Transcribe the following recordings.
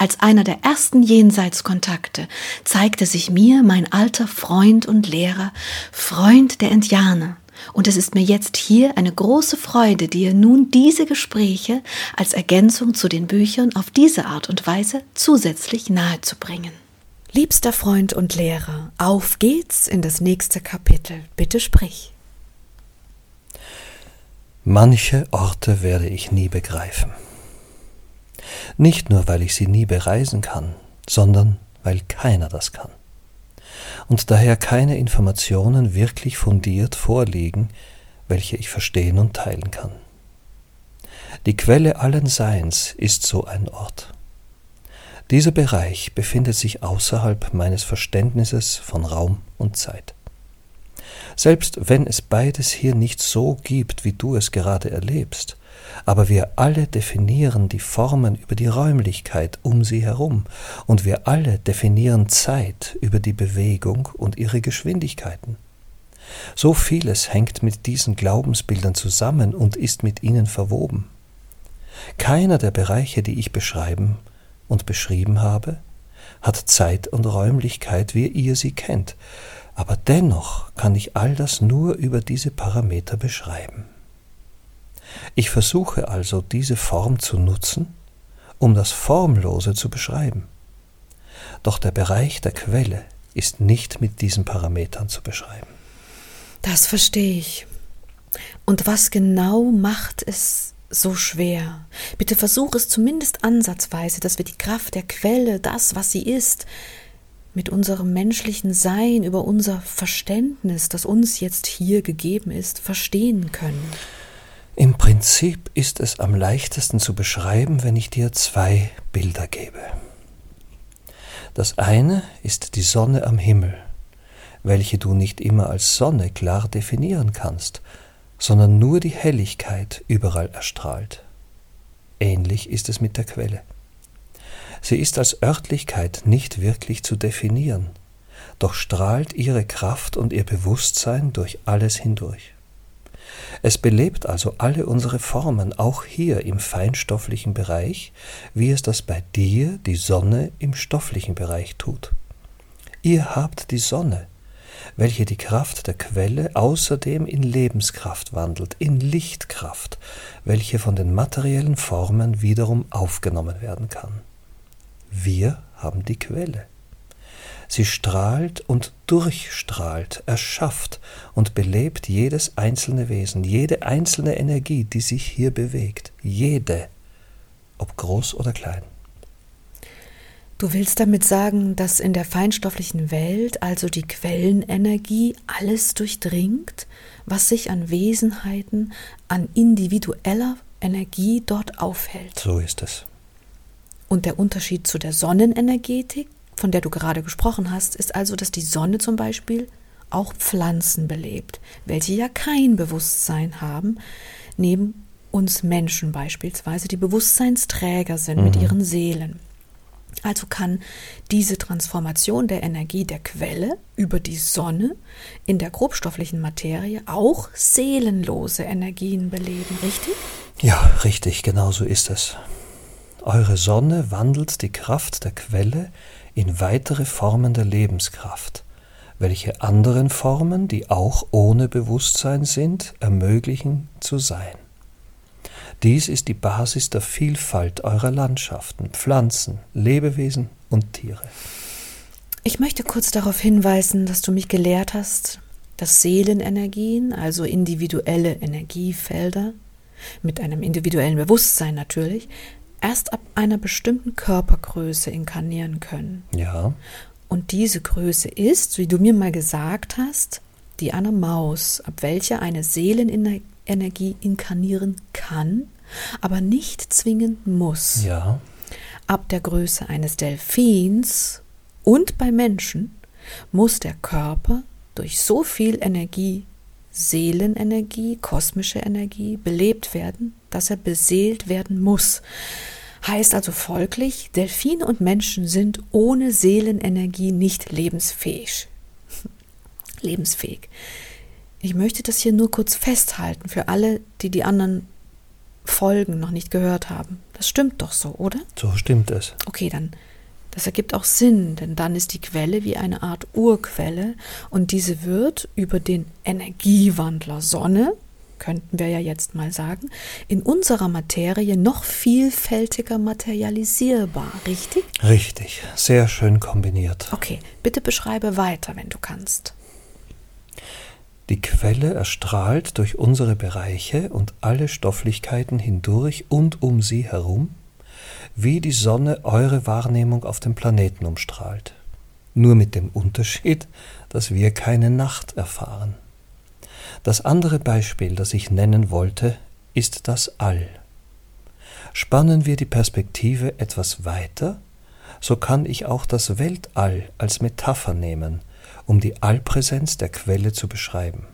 Als einer der ersten Jenseitskontakte zeigte sich mir mein alter Freund und Lehrer, Freund der Indianer, und es ist mir jetzt hier eine große Freude, dir nun diese Gespräche als Ergänzung zu den Büchern auf diese Art und Weise zusätzlich nahezubringen. Liebster Freund und Lehrer, auf geht's in das nächste Kapitel. Bitte sprich. Manche Orte werde ich nie begreifen. Nicht nur, weil ich sie nie bereisen kann, sondern weil keiner das kann und daher keine Informationen wirklich fundiert vorliegen, welche ich verstehen und teilen kann. Die Quelle allen Seins ist so ein Ort. Dieser Bereich befindet sich außerhalb meines Verständnisses von Raum und Zeit. Selbst wenn es beides hier nicht so gibt, wie du es gerade erlebst, aber wir alle definieren die Formen über die Räumlichkeit um sie herum, und wir alle definieren Zeit über die Bewegung und ihre Geschwindigkeiten. So vieles hängt mit diesen Glaubensbildern zusammen und ist mit ihnen verwoben. Keiner der Bereiche, die ich beschreiben und beschrieben habe, hat Zeit und Räumlichkeit, wie ihr sie kennt, aber dennoch kann ich all das nur über diese Parameter beschreiben. Ich versuche also diese Form zu nutzen, um das Formlose zu beschreiben. Doch der Bereich der Quelle ist nicht mit diesen Parametern zu beschreiben. Das verstehe ich. Und was genau macht es so schwer? Bitte versuch es zumindest ansatzweise, dass wir die Kraft der Quelle, das, was sie ist, mit unserem menschlichen Sein, über unser Verständnis, das uns jetzt hier gegeben ist, verstehen können. Im Prinzip ist es am leichtesten zu beschreiben, wenn ich dir zwei Bilder gebe. Das eine ist die Sonne am Himmel, welche du nicht immer als Sonne klar definieren kannst, sondern nur die Helligkeit überall erstrahlt. Ähnlich ist es mit der Quelle. Sie ist als Örtlichkeit nicht wirklich zu definieren, doch strahlt ihre Kraft und ihr Bewusstsein durch alles hindurch. Es belebt also alle unsere Formen, auch hier im feinstofflichen Bereich, wie es das bei dir, die Sonne, im stofflichen Bereich tut. Ihr habt die Sonne, welche die Kraft der Quelle außerdem in Lebenskraft wandelt, in Lichtkraft, welche von den materiellen Formen wiederum aufgenommen werden kann. Wir haben die Quelle. Sie strahlt und durchstrahlt, erschafft und belebt jedes einzelne Wesen, jede einzelne Energie, die sich hier bewegt, jede, ob groß oder klein. Du willst damit sagen, dass in der feinstofflichen Welt also die Quellenenergie alles durchdringt, was sich an Wesenheiten, an individueller Energie dort aufhält. So ist es. Und der Unterschied zu der Sonnenenergetik, von der du gerade gesprochen hast, ist also, dass die Sonne zum Beispiel auch Pflanzen belebt, welche ja kein Bewusstsein haben, neben uns Menschen beispielsweise, die Bewusstseinsträger sind mhm. mit ihren Seelen. Also kann diese Transformation der Energie der Quelle über die Sonne in der grobstofflichen Materie auch seelenlose Energien beleben, richtig? Ja, richtig, genau so ist es. Eure Sonne wandelt die Kraft der Quelle in weitere Formen der Lebenskraft, welche anderen Formen, die auch ohne Bewusstsein sind, ermöglichen zu sein. Dies ist die Basis der Vielfalt eurer Landschaften, Pflanzen, Lebewesen und Tiere. Ich möchte kurz darauf hinweisen, dass du mich gelehrt hast, dass Seelenenergien, also individuelle Energiefelder, mit einem individuellen Bewusstsein natürlich, erst ab einer bestimmten Körpergröße inkarnieren können. Ja. Und diese Größe ist, wie du mir mal gesagt hast, die einer Maus, ab welcher eine Seelenenergie inkarnieren kann, aber nicht zwingend muss. Ja. Ab der Größe eines Delfins und bei Menschen muss der Körper durch so viel Energie Seelenenergie, kosmische Energie belebt werden, dass er beseelt werden muss. Heißt also folglich, Delfine und Menschen sind ohne Seelenenergie nicht lebensfähig. lebensfähig. Ich möchte das hier nur kurz festhalten für alle, die die anderen Folgen noch nicht gehört haben. Das stimmt doch so, oder? So stimmt es. Okay, dann das ergibt auch Sinn, denn dann ist die Quelle wie eine Art Urquelle und diese wird über den Energiewandler Sonne, könnten wir ja jetzt mal sagen, in unserer Materie noch vielfältiger materialisierbar, richtig? Richtig, sehr schön kombiniert. Okay, bitte beschreibe weiter, wenn du kannst. Die Quelle erstrahlt durch unsere Bereiche und alle Stofflichkeiten hindurch und um sie herum wie die Sonne eure Wahrnehmung auf dem Planeten umstrahlt. Nur mit dem Unterschied, dass wir keine Nacht erfahren. Das andere Beispiel, das ich nennen wollte, ist das All. Spannen wir die Perspektive etwas weiter, so kann ich auch das Weltall als Metapher nehmen, um die Allpräsenz der Quelle zu beschreiben.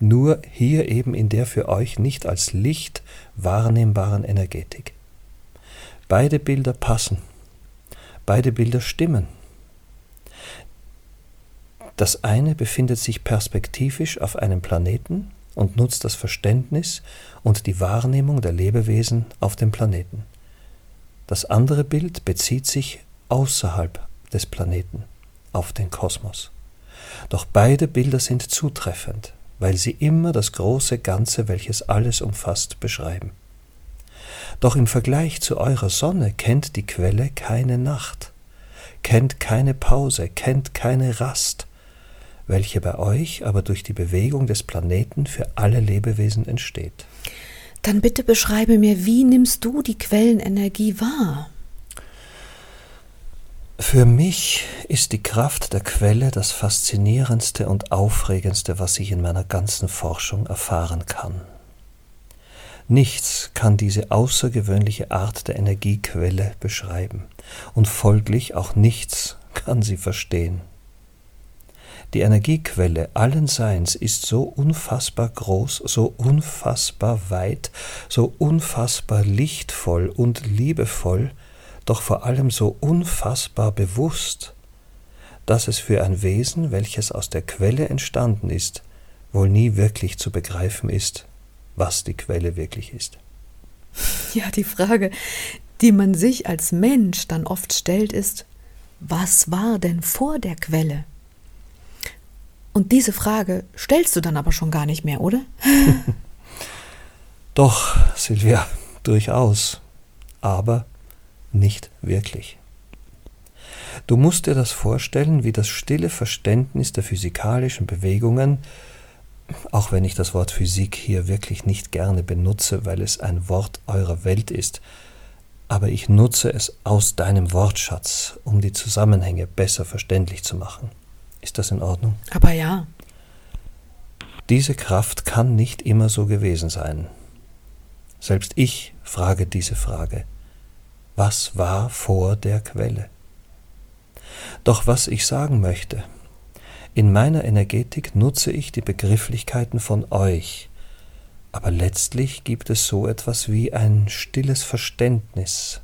Nur hier eben in der für euch nicht als Licht wahrnehmbaren Energetik. Beide Bilder passen. Beide Bilder stimmen. Das eine befindet sich perspektivisch auf einem Planeten und nutzt das Verständnis und die Wahrnehmung der Lebewesen auf dem Planeten. Das andere Bild bezieht sich außerhalb des Planeten, auf den Kosmos. Doch beide Bilder sind zutreffend, weil sie immer das große Ganze, welches alles umfasst, beschreiben. Doch im Vergleich zu eurer Sonne kennt die Quelle keine Nacht, kennt keine Pause, kennt keine Rast, welche bei euch aber durch die Bewegung des Planeten für alle Lebewesen entsteht. Dann bitte beschreibe mir, wie nimmst du die Quellenenergie wahr? Für mich ist die Kraft der Quelle das faszinierendste und aufregendste, was ich in meiner ganzen Forschung erfahren kann. Nichts kann diese außergewöhnliche Art der Energiequelle beschreiben, und folglich auch nichts kann sie verstehen. Die Energiequelle allen Seins ist so unfassbar groß, so unfassbar weit, so unfassbar lichtvoll und liebevoll, doch vor allem so unfassbar bewusst, dass es für ein Wesen, welches aus der Quelle entstanden ist, wohl nie wirklich zu begreifen ist, was die Quelle wirklich ist. Ja, die Frage, die man sich als Mensch dann oft stellt, ist, was war denn vor der Quelle? Und diese Frage stellst du dann aber schon gar nicht mehr, oder? Doch, Silvia, durchaus, aber nicht wirklich. Du musst dir das vorstellen wie das stille Verständnis der physikalischen Bewegungen, auch wenn ich das Wort Physik hier wirklich nicht gerne benutze, weil es ein Wort eurer Welt ist, aber ich nutze es aus deinem Wortschatz, um die Zusammenhänge besser verständlich zu machen. Ist das in Ordnung? Aber ja. Diese Kraft kann nicht immer so gewesen sein. Selbst ich frage diese Frage. Was war vor der Quelle? Doch was ich sagen möchte, in meiner Energetik nutze ich die Begrifflichkeiten von euch, aber letztlich gibt es so etwas wie ein stilles Verständnis.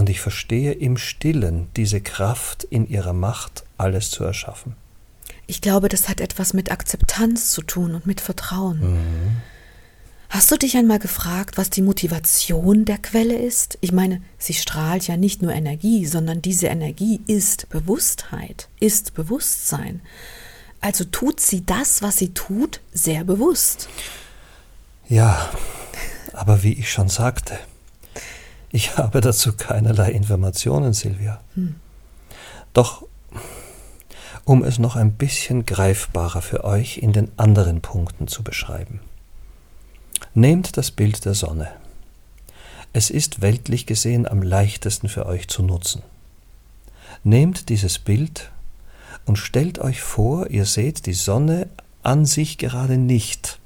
Und ich verstehe im stillen diese Kraft in ihrer Macht, alles zu erschaffen. Ich glaube, das hat etwas mit Akzeptanz zu tun und mit Vertrauen. Mhm. Hast du dich einmal gefragt, was die Motivation der Quelle ist? Ich meine, sie strahlt ja nicht nur Energie, sondern diese Energie ist Bewusstheit, ist Bewusstsein. Also tut sie das, was sie tut, sehr bewusst. Ja, aber wie ich schon sagte, ich habe dazu keinerlei Informationen, Silvia. Hm. Doch um es noch ein bisschen greifbarer für euch in den anderen Punkten zu beschreiben. Nehmt das Bild der Sonne. Es ist weltlich gesehen am leichtesten für euch zu nutzen. Nehmt dieses Bild und stellt euch vor, ihr seht die Sonne an sich gerade nicht,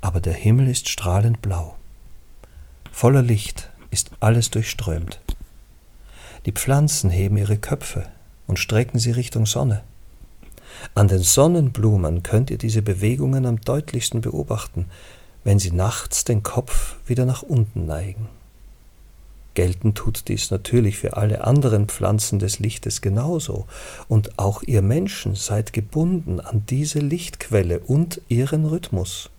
aber der Himmel ist strahlend blau. Voller Licht ist alles durchströmt. Die Pflanzen heben ihre Köpfe und strecken sie Richtung Sonne. An den Sonnenblumen könnt ihr diese Bewegungen am deutlichsten beobachten, wenn sie nachts den Kopf wieder nach unten neigen. Gelten tut dies natürlich für alle anderen Pflanzen des Lichtes genauso, und auch ihr Menschen seid gebunden an diese Lichtquelle und ihren Rhythmus.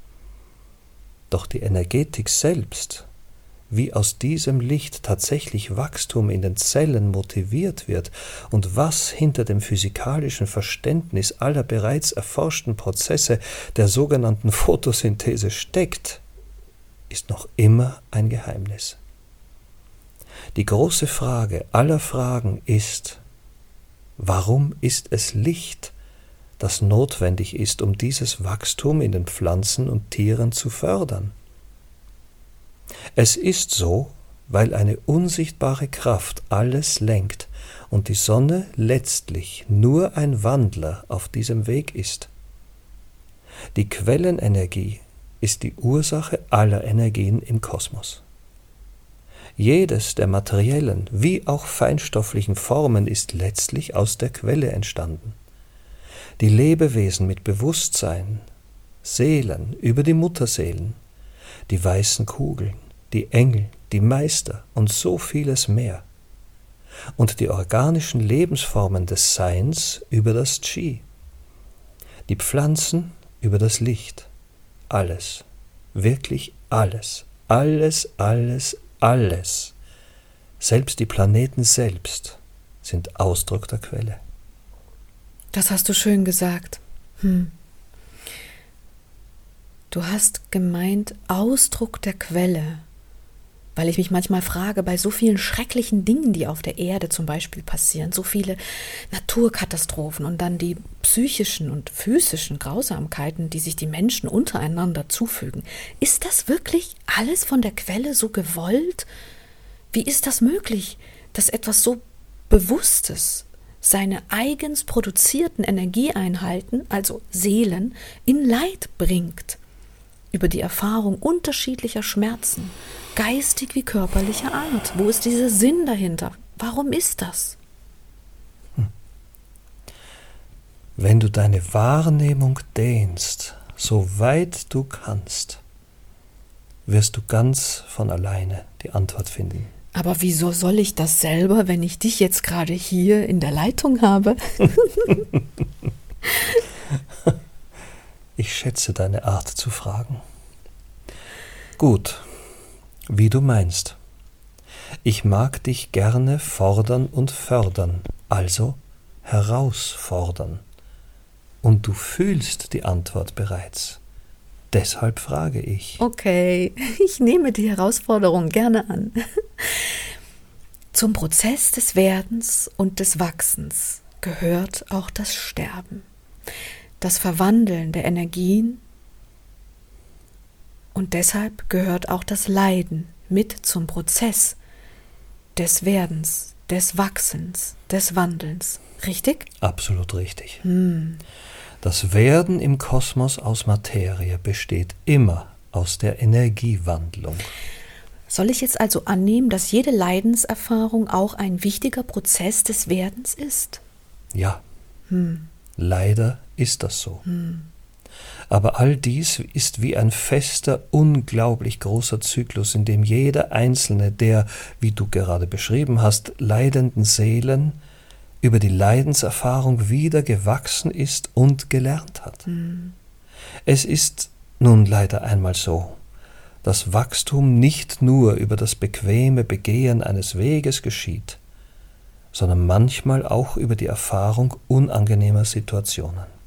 Doch die Energetik selbst, wie aus diesem Licht tatsächlich Wachstum in den Zellen motiviert wird und was hinter dem physikalischen Verständnis aller bereits erforschten Prozesse der sogenannten Photosynthese steckt, ist noch immer ein Geheimnis. Die große Frage aller Fragen ist, warum ist es Licht, das notwendig ist, um dieses Wachstum in den Pflanzen und Tieren zu fördern? Es ist so, weil eine unsichtbare Kraft alles lenkt und die Sonne letztlich nur ein Wandler auf diesem Weg ist. Die Quellenenergie ist die Ursache aller Energien im Kosmos. Jedes der materiellen wie auch feinstofflichen Formen ist letztlich aus der Quelle entstanden. Die Lebewesen mit Bewusstsein, Seelen über die Mutterseelen, die weißen Kugeln, die Engel, die Meister und so vieles mehr. Und die organischen Lebensformen des Seins über das Chi. Die Pflanzen über das Licht. Alles, wirklich alles, alles, alles, alles. Selbst die Planeten selbst sind Ausdruck der Quelle. Das hast du schön gesagt. Hm. Du hast gemeint Ausdruck der Quelle weil ich mich manchmal frage, bei so vielen schrecklichen Dingen, die auf der Erde zum Beispiel passieren, so viele Naturkatastrophen und dann die psychischen und physischen Grausamkeiten, die sich die Menschen untereinander zufügen, ist das wirklich alles von der Quelle so gewollt? Wie ist das möglich, dass etwas so Bewusstes seine eigens produzierten Energieeinheiten, also Seelen, in Leid bringt? Über die Erfahrung unterschiedlicher Schmerzen, geistig wie körperlicher Art. Wo ist dieser Sinn dahinter? Warum ist das? Wenn du deine Wahrnehmung dehnst, so weit du kannst, wirst du ganz von alleine die Antwort finden. Aber wieso soll ich das selber, wenn ich dich jetzt gerade hier in der Leitung habe? Ich schätze deine Art zu fragen. Gut, wie du meinst. Ich mag dich gerne fordern und fördern, also herausfordern. Und du fühlst die Antwort bereits. Deshalb frage ich. Okay, ich nehme die Herausforderung gerne an. Zum Prozess des Werdens und des Wachsens gehört auch das Sterben das Verwandeln der Energien und deshalb gehört auch das Leiden mit zum Prozess des Werdens, des Wachsens, des Wandelns. Richtig? Absolut richtig. Hm. Das Werden im Kosmos aus Materie besteht immer aus der Energiewandlung. Soll ich jetzt also annehmen, dass jede Leidenserfahrung auch ein wichtiger Prozess des Werdens ist? Ja. Hm. Leider ist das so. Hm. Aber all dies ist wie ein fester, unglaublich großer Zyklus, in dem jeder einzelne der, wie du gerade beschrieben hast, leidenden Seelen über die Leidenserfahrung wieder gewachsen ist und gelernt hat. Hm. Es ist nun leider einmal so, dass Wachstum nicht nur über das bequeme Begehen eines Weges geschieht, sondern manchmal auch über die Erfahrung unangenehmer Situationen.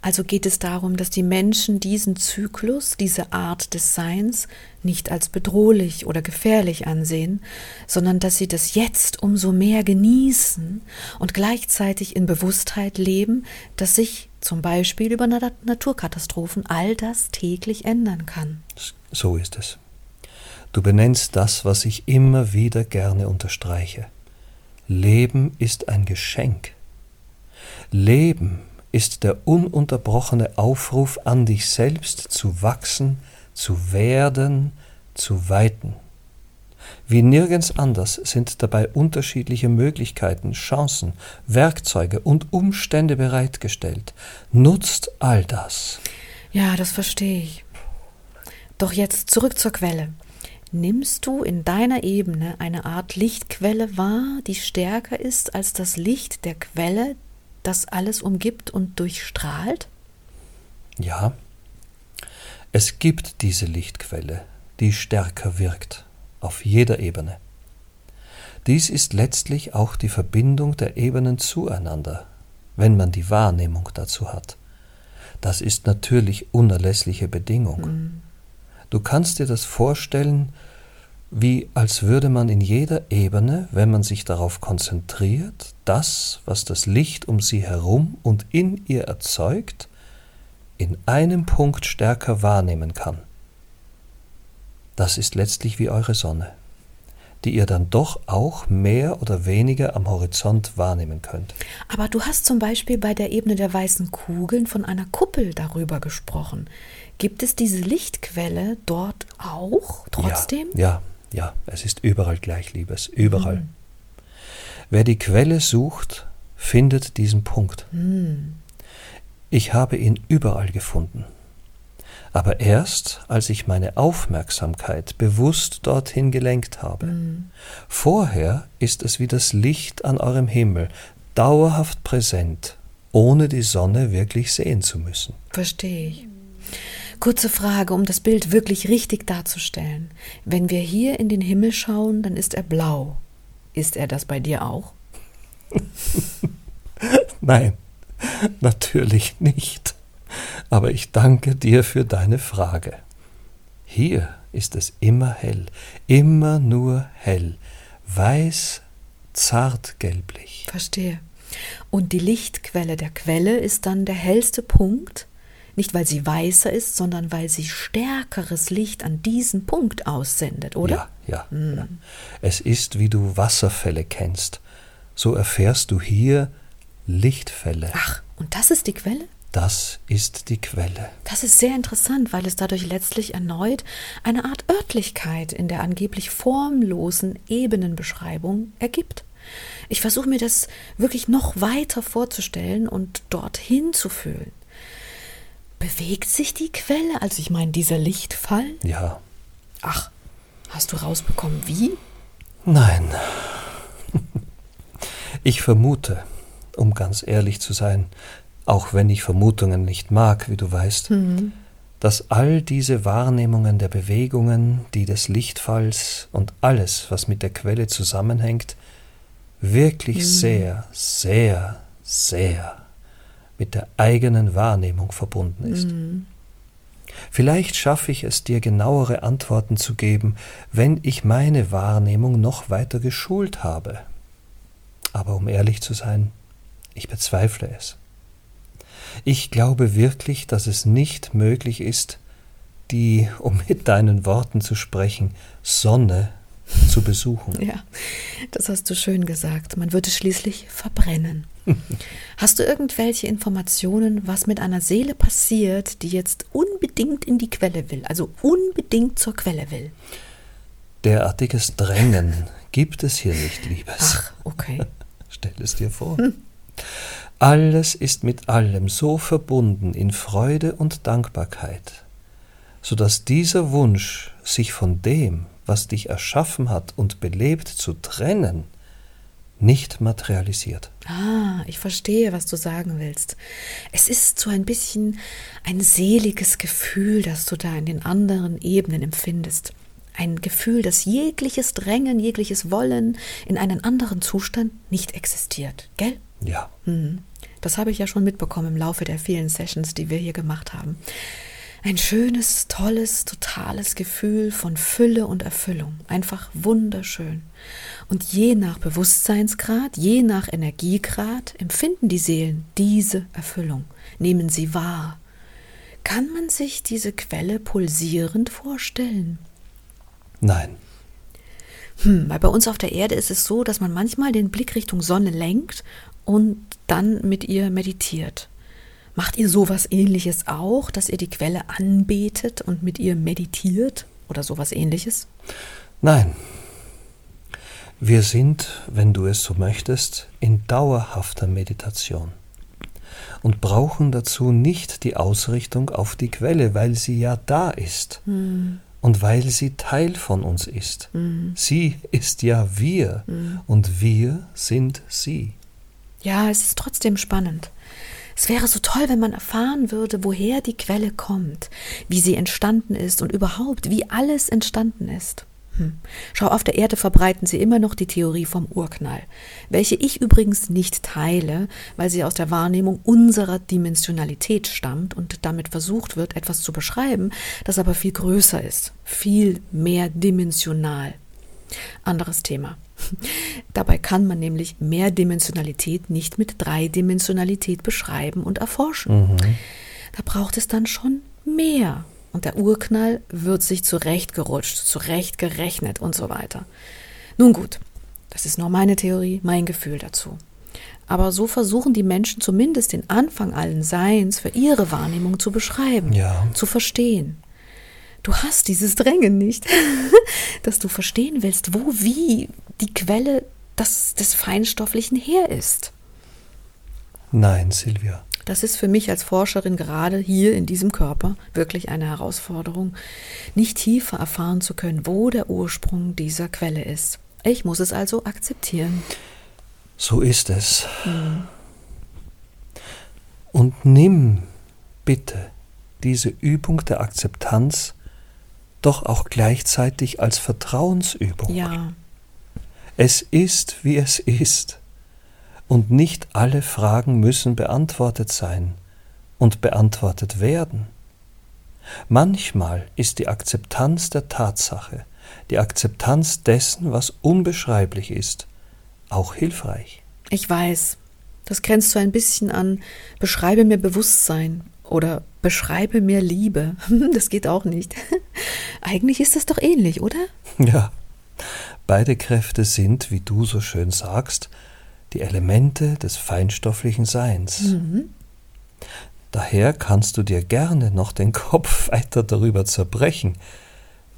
Also geht es darum, dass die Menschen diesen Zyklus, diese Art des Seins nicht als bedrohlich oder gefährlich ansehen, sondern dass sie das jetzt umso mehr genießen und gleichzeitig in Bewusstheit leben, dass sich zum Beispiel über Naturkatastrophen all das täglich ändern kann. So ist es. Du benennst das, was ich immer wieder gerne unterstreiche. Leben ist ein Geschenk. Leben ist der ununterbrochene Aufruf an dich selbst zu wachsen, zu werden, zu weiten. Wie nirgends anders sind dabei unterschiedliche Möglichkeiten, Chancen, Werkzeuge und Umstände bereitgestellt. Nutzt all das. Ja, das verstehe ich. Doch jetzt zurück zur Quelle. Nimmst du in deiner Ebene eine Art Lichtquelle wahr, die stärker ist als das Licht der Quelle, das alles umgibt und durchstrahlt? Ja, es gibt diese Lichtquelle, die stärker wirkt, auf jeder Ebene. Dies ist letztlich auch die Verbindung der Ebenen zueinander, wenn man die Wahrnehmung dazu hat. Das ist natürlich unerlässliche Bedingung. Mhm. Du kannst dir das vorstellen, wie als würde man in jeder Ebene, wenn man sich darauf konzentriert, das, was das Licht um sie herum und in ihr erzeugt, in einem Punkt stärker wahrnehmen kann. Das ist letztlich wie eure Sonne, die ihr dann doch auch mehr oder weniger am Horizont wahrnehmen könnt. Aber du hast zum Beispiel bei der Ebene der weißen Kugeln von einer Kuppel darüber gesprochen. Gibt es diese Lichtquelle dort auch trotzdem? Ja, ja, ja es ist überall gleich, Liebes, überall. Mhm. Wer die Quelle sucht, findet diesen Punkt. Mhm. Ich habe ihn überall gefunden. Aber erst, als ich meine Aufmerksamkeit bewusst dorthin gelenkt habe. Mhm. Vorher ist es wie das Licht an eurem Himmel, dauerhaft präsent, ohne die Sonne wirklich sehen zu müssen. Verstehe ich. Kurze Frage, um das Bild wirklich richtig darzustellen. Wenn wir hier in den Himmel schauen, dann ist er blau. Ist er das bei dir auch? Nein, natürlich nicht. Aber ich danke dir für deine Frage. Hier ist es immer hell, immer nur hell, weiß, zart gelblich. Verstehe. Und die Lichtquelle der Quelle ist dann der hellste Punkt, nicht weil sie weißer ist, sondern weil sie stärkeres Licht an diesen Punkt aussendet, oder? Ja, ja. Hm. ja. Es ist, wie du Wasserfälle kennst. So erfährst du hier Lichtfälle. Ach, und das ist die Quelle? Das ist die Quelle. Das ist sehr interessant, weil es dadurch letztlich erneut eine Art Örtlichkeit in der angeblich formlosen Ebenenbeschreibung ergibt. Ich versuche mir das wirklich noch weiter vorzustellen und dorthin zu fühlen. Bewegt sich die Quelle? Also ich meine, dieser Lichtfall? Ja. Ach, hast du rausbekommen, wie? Nein. Ich vermute, um ganz ehrlich zu sein, auch wenn ich Vermutungen nicht mag, wie du weißt, mhm. dass all diese Wahrnehmungen der Bewegungen, die des Lichtfalls und alles, was mit der Quelle zusammenhängt, wirklich mhm. sehr, sehr, sehr mit der eigenen Wahrnehmung verbunden ist. Mhm. Vielleicht schaffe ich es dir genauere Antworten zu geben, wenn ich meine Wahrnehmung noch weiter geschult habe. Aber um ehrlich zu sein, ich bezweifle es. Ich glaube wirklich, dass es nicht möglich ist, die, um mit deinen Worten zu sprechen, Sonne zu besuchen. Ja, das hast du schön gesagt. Man würde schließlich verbrennen. Hast du irgendwelche Informationen, was mit einer Seele passiert, die jetzt unbedingt in die Quelle will, also unbedingt zur Quelle will? Derartiges Drängen gibt es hier nicht, Liebes. Ach, okay. Stell es dir vor. Hm. Alles ist mit allem so verbunden in Freude und Dankbarkeit, so dass dieser Wunsch, sich von dem, was dich erschaffen hat und belebt, zu trennen, nicht materialisiert. Ah, ich verstehe, was du sagen willst. Es ist so ein bisschen ein seliges Gefühl, das du da in den anderen Ebenen empfindest. Ein Gefühl, dass jegliches Drängen, jegliches Wollen in einen anderen Zustand nicht existiert, gell? Ja. Hm. Das habe ich ja schon mitbekommen im Laufe der vielen Sessions, die wir hier gemacht haben. Ein schönes, tolles, totales Gefühl von Fülle und Erfüllung. Einfach wunderschön. Und je nach Bewusstseinsgrad, je nach Energiegrad empfinden die Seelen diese Erfüllung, nehmen sie wahr. Kann man sich diese Quelle pulsierend vorstellen? Nein. Hm, weil bei uns auf der Erde ist es so, dass man manchmal den Blick Richtung Sonne lenkt und dann mit ihr meditiert. Macht ihr sowas ähnliches auch, dass ihr die Quelle anbetet und mit ihr meditiert oder sowas ähnliches? Nein, Wir sind, wenn du es so möchtest, in dauerhafter Meditation und brauchen dazu nicht die Ausrichtung auf die Quelle, weil sie ja da ist mhm. und weil sie Teil von uns ist. Mhm. Sie ist ja wir mhm. und wir sind sie. Ja, es ist trotzdem spannend. Es wäre so toll, wenn man erfahren würde, woher die Quelle kommt, wie sie entstanden ist und überhaupt, wie alles entstanden ist. Hm. Schau, auf der Erde verbreiten sie immer noch die Theorie vom Urknall, welche ich übrigens nicht teile, weil sie aus der Wahrnehmung unserer Dimensionalität stammt und damit versucht wird, etwas zu beschreiben, das aber viel größer ist, viel mehr dimensional. Anderes Thema. Dabei kann man nämlich Mehrdimensionalität nicht mit Dreidimensionalität beschreiben und erforschen. Mhm. Da braucht es dann schon mehr und der Urknall wird sich zurechtgerutscht, zurechtgerechnet und so weiter. Nun gut, das ist nur meine Theorie, mein Gefühl dazu. Aber so versuchen die Menschen zumindest den Anfang allen Seins für ihre Wahrnehmung zu beschreiben, ja. zu verstehen. Du hast dieses Drängen nicht, dass du verstehen willst, wo, wie die Quelle des, des Feinstofflichen her ist. Nein, Silvia. Das ist für mich als Forscherin gerade hier in diesem Körper wirklich eine Herausforderung, nicht tiefer erfahren zu können, wo der Ursprung dieser Quelle ist. Ich muss es also akzeptieren. So ist es. Mhm. Und nimm bitte diese Übung der Akzeptanz doch auch gleichzeitig als Vertrauensübung. Ja. Es ist, wie es ist und nicht alle Fragen müssen beantwortet sein und beantwortet werden. Manchmal ist die Akzeptanz der Tatsache, die Akzeptanz dessen, was unbeschreiblich ist, auch hilfreich. Ich weiß, das grenzt so ein bisschen an beschreibe mir Bewusstsein oder beschreibe mir Liebe. Das geht auch nicht. Eigentlich ist das doch ähnlich, oder? Ja. Beide Kräfte sind, wie du so schön sagst, die Elemente des feinstofflichen Seins. Mhm. Daher kannst du dir gerne noch den Kopf weiter darüber zerbrechen,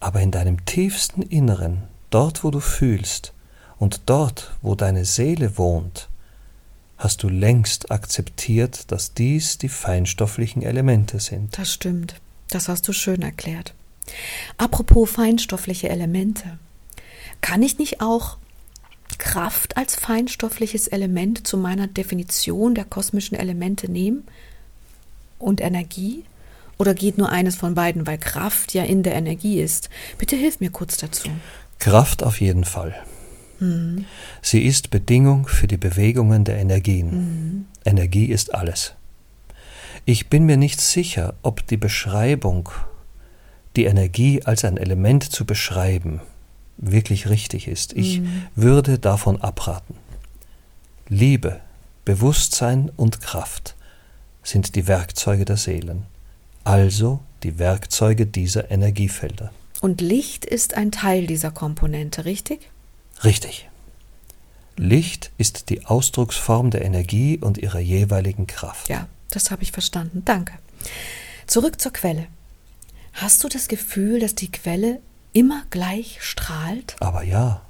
aber in deinem tiefsten Inneren, dort wo du fühlst und dort wo deine Seele wohnt, hast du längst akzeptiert, dass dies die feinstofflichen Elemente sind. Das stimmt, das hast du schön erklärt. Apropos feinstoffliche Elemente, kann ich nicht auch Kraft als feinstoffliches Element zu meiner Definition der kosmischen Elemente nehmen? Und Energie? Oder geht nur eines von beiden, weil Kraft ja in der Energie ist? Bitte hilf mir kurz dazu. Kraft auf jeden Fall. Mhm. Sie ist Bedingung für die Bewegungen der Energien. Mhm. Energie ist alles. Ich bin mir nicht sicher, ob die Beschreibung, die Energie als ein Element zu beschreiben, wirklich richtig ist. Ich mhm. würde davon abraten. Liebe, Bewusstsein und Kraft sind die Werkzeuge der Seelen, also die Werkzeuge dieser Energiefelder. Und Licht ist ein Teil dieser Komponente, richtig? Richtig. Licht ist die Ausdrucksform der Energie und ihrer jeweiligen Kraft. Ja, das habe ich verstanden. Danke. Zurück zur Quelle. Hast du das Gefühl, dass die Quelle immer gleich strahlt? Aber ja.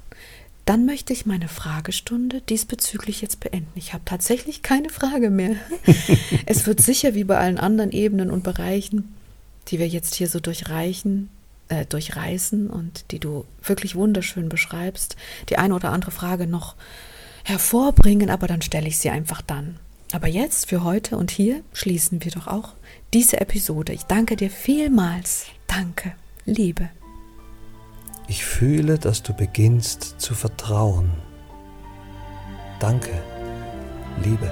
Dann möchte ich meine Fragestunde diesbezüglich jetzt beenden. Ich habe tatsächlich keine Frage mehr. es wird sicher wie bei allen anderen Ebenen und Bereichen, die wir jetzt hier so durchreichen, äh, durchreißen und die du wirklich wunderschön beschreibst, die eine oder andere Frage noch hervorbringen, aber dann stelle ich sie einfach dann. Aber jetzt, für heute und hier, schließen wir doch auch diese Episode. Ich danke dir vielmals. Danke, Liebe. Ich fühle, dass du beginnst zu vertrauen. Danke, Liebe.